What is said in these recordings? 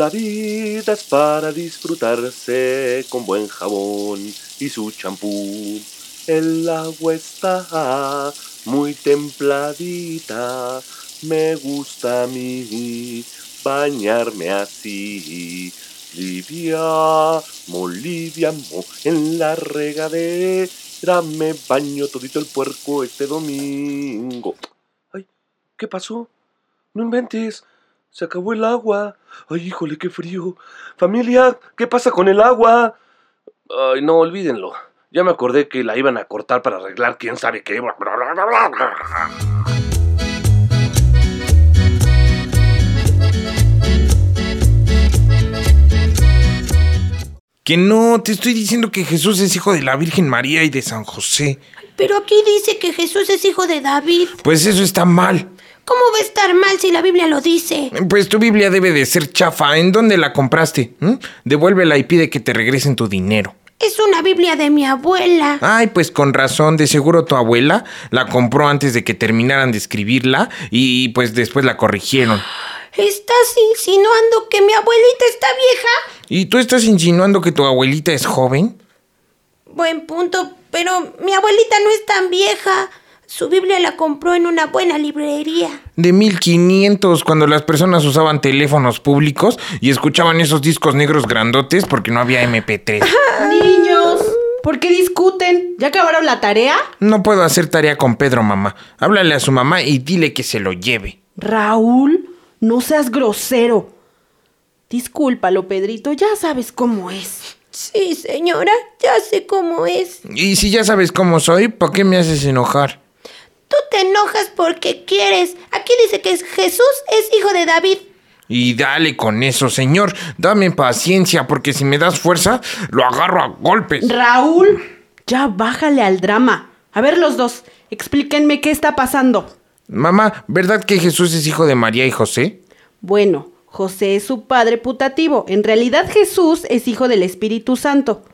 La vida es para disfrutarse con buen jabón y su champú. El agua está muy templadita. Me gusta a mí bañarme así. Livia, moliviamo, en la regadera me baño todito el puerco este domingo. Ay, ¿qué pasó? No inventes. Se acabó el agua. Ay, híjole, qué frío. Familia, ¿qué pasa con el agua? Ay, no, olvídenlo. Ya me acordé que la iban a cortar para arreglar quién sabe qué. Que no, te estoy diciendo que Jesús es hijo de la Virgen María y de San José. Pero aquí dice que Jesús es hijo de David. Pues eso está mal. ¿Cómo va a estar mal si la Biblia lo dice? Pues tu Biblia debe de ser chafa. ¿En dónde la compraste? ¿Mm? Devuélvela y pide que te regresen tu dinero. Es una Biblia de mi abuela. Ay, pues con razón, de seguro tu abuela la compró antes de que terminaran de escribirla y pues después la corrigieron. ¿Estás insinuando que mi abuelita está vieja? ¿Y tú estás insinuando que tu abuelita es joven? Buen punto, pero mi abuelita no es tan vieja. Su Biblia la compró en una buena librería. De 1500, cuando las personas usaban teléfonos públicos y escuchaban esos discos negros grandotes porque no había MP3. Niños, ¿por qué discuten? ¿Ya acabaron la tarea? No puedo hacer tarea con Pedro, mamá. Háblale a su mamá y dile que se lo lleve. Raúl, no seas grosero. Discúlpalo, Pedrito, ya sabes cómo es. Sí, señora, ya sé cómo es. Y si ya sabes cómo soy, ¿por qué me haces enojar? Tú te enojas porque quieres. Aquí dice que Jesús es hijo de David. Y dale con eso, señor. Dame paciencia, porque si me das fuerza, lo agarro a golpes. Raúl, ya bájale al drama. A ver los dos, explíquenme qué está pasando. Mamá, ¿verdad que Jesús es hijo de María y José? Bueno, José es su padre putativo. En realidad Jesús es hijo del Espíritu Santo.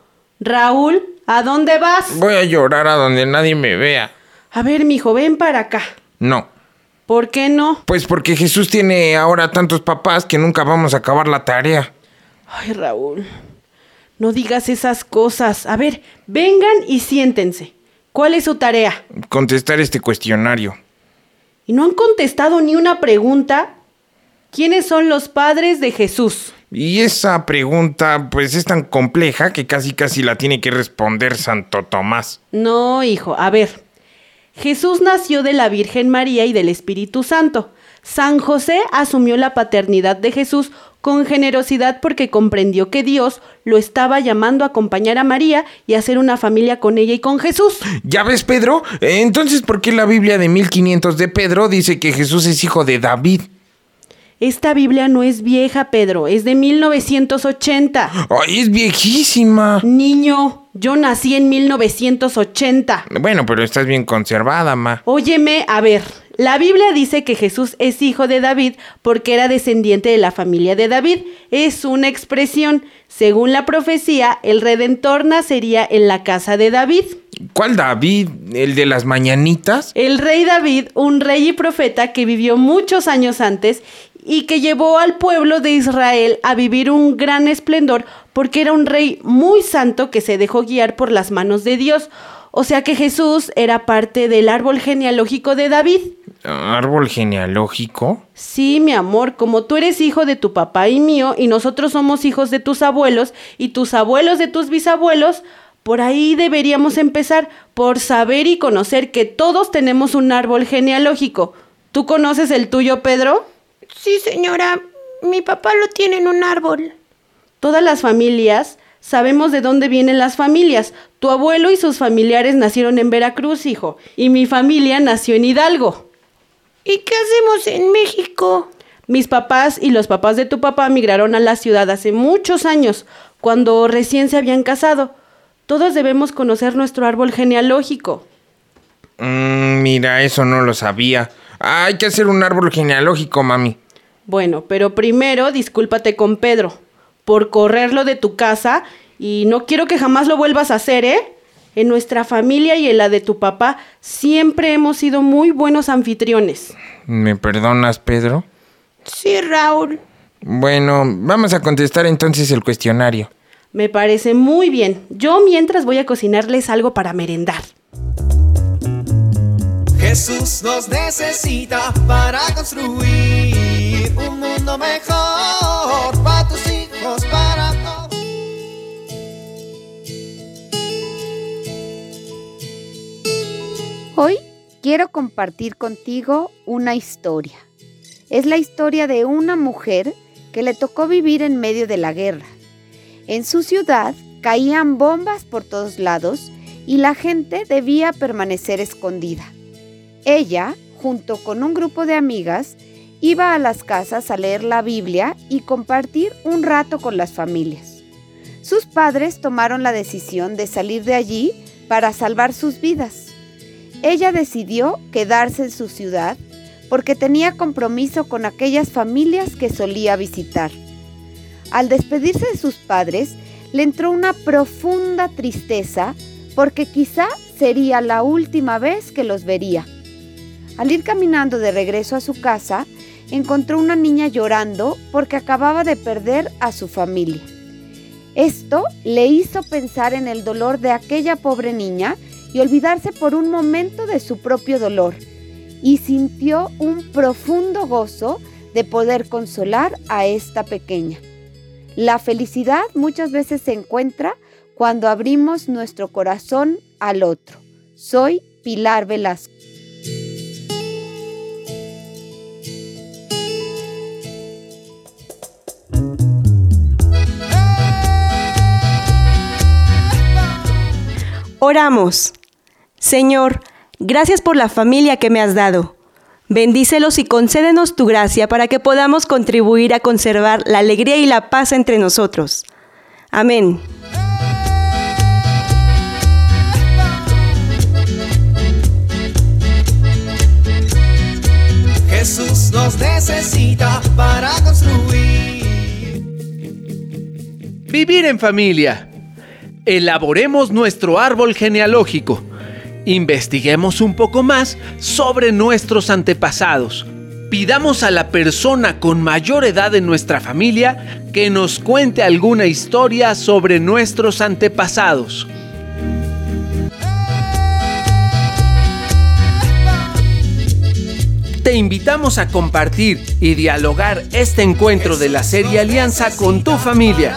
Raúl, ¿a dónde vas? Voy a llorar a donde nadie me vea. A ver, mijo, ven para acá. No. ¿Por qué no? Pues porque Jesús tiene ahora tantos papás que nunca vamos a acabar la tarea. Ay, Raúl, no digas esas cosas. A ver, vengan y siéntense. ¿Cuál es su tarea? Contestar este cuestionario. ¿Y no han contestado ni una pregunta? ¿Quiénes son los padres de Jesús? Y esa pregunta pues es tan compleja que casi casi la tiene que responder Santo Tomás. No, hijo, a ver. Jesús nació de la Virgen María y del Espíritu Santo. San José asumió la paternidad de Jesús con generosidad porque comprendió que Dios lo estaba llamando a acompañar a María y hacer una familia con ella y con Jesús. ¿Ya ves, Pedro? Entonces, ¿por qué la Biblia de 1500 de Pedro dice que Jesús es hijo de David? Esta Biblia no es vieja, Pedro, es de 1980. ¡Ay, es viejísima! Niño, yo nací en 1980. Bueno, pero estás bien conservada, ma. Óyeme, a ver, la Biblia dice que Jesús es hijo de David porque era descendiente de la familia de David. Es una expresión. Según la profecía, el Redentor nacería en la casa de David. ¿Cuál David? ¿El de las mañanitas? El rey David, un rey y profeta que vivió muchos años antes y que llevó al pueblo de Israel a vivir un gran esplendor porque era un rey muy santo que se dejó guiar por las manos de Dios. O sea que Jesús era parte del árbol genealógico de David. ¿Árbol genealógico? Sí, mi amor, como tú eres hijo de tu papá y mío y nosotros somos hijos de tus abuelos y tus abuelos de tus bisabuelos, por ahí deberíamos empezar por saber y conocer que todos tenemos un árbol genealógico. ¿Tú conoces el tuyo, Pedro? Sí, señora. Mi papá lo tiene en un árbol. Todas las familias sabemos de dónde vienen las familias. Tu abuelo y sus familiares nacieron en Veracruz, hijo, y mi familia nació en Hidalgo. ¿Y qué hacemos en México? Mis papás y los papás de tu papá migraron a la ciudad hace muchos años, cuando recién se habían casado. Todos debemos conocer nuestro árbol genealógico. Mm, mira, eso no lo sabía. Hay que hacer un árbol genealógico, mami. Bueno, pero primero discúlpate con Pedro por correrlo de tu casa y no quiero que jamás lo vuelvas a hacer, ¿eh? En nuestra familia y en la de tu papá siempre hemos sido muy buenos anfitriones. ¿Me perdonas, Pedro? Sí, Raúl. Bueno, vamos a contestar entonces el cuestionario. Me parece muy bien. Yo mientras voy a cocinarles algo para merendar. Jesús nos necesita para construir un mundo mejor para tus hijos, para todos. Hoy quiero compartir contigo una historia. Es la historia de una mujer que le tocó vivir en medio de la guerra. En su ciudad caían bombas por todos lados y la gente debía permanecer escondida. Ella, junto con un grupo de amigas, iba a las casas a leer la Biblia y compartir un rato con las familias. Sus padres tomaron la decisión de salir de allí para salvar sus vidas. Ella decidió quedarse en su ciudad porque tenía compromiso con aquellas familias que solía visitar. Al despedirse de sus padres, le entró una profunda tristeza porque quizá sería la última vez que los vería. Al ir caminando de regreso a su casa, encontró una niña llorando porque acababa de perder a su familia. Esto le hizo pensar en el dolor de aquella pobre niña y olvidarse por un momento de su propio dolor, y sintió un profundo gozo de poder consolar a esta pequeña. La felicidad muchas veces se encuentra cuando abrimos nuestro corazón al otro. Soy Pilar Velasco. Oramos. Señor, gracias por la familia que me has dado. Bendícelos y concédenos tu gracia para que podamos contribuir a conservar la alegría y la paz entre nosotros. Amén. Jesús nos necesita para construir. Vivir en familia. Elaboremos nuestro árbol genealógico. Investiguemos un poco más sobre nuestros antepasados. Pidamos a la persona con mayor edad en nuestra familia que nos cuente alguna historia sobre nuestros antepasados. Te invitamos a compartir y dialogar este encuentro de la serie Alianza con tu familia.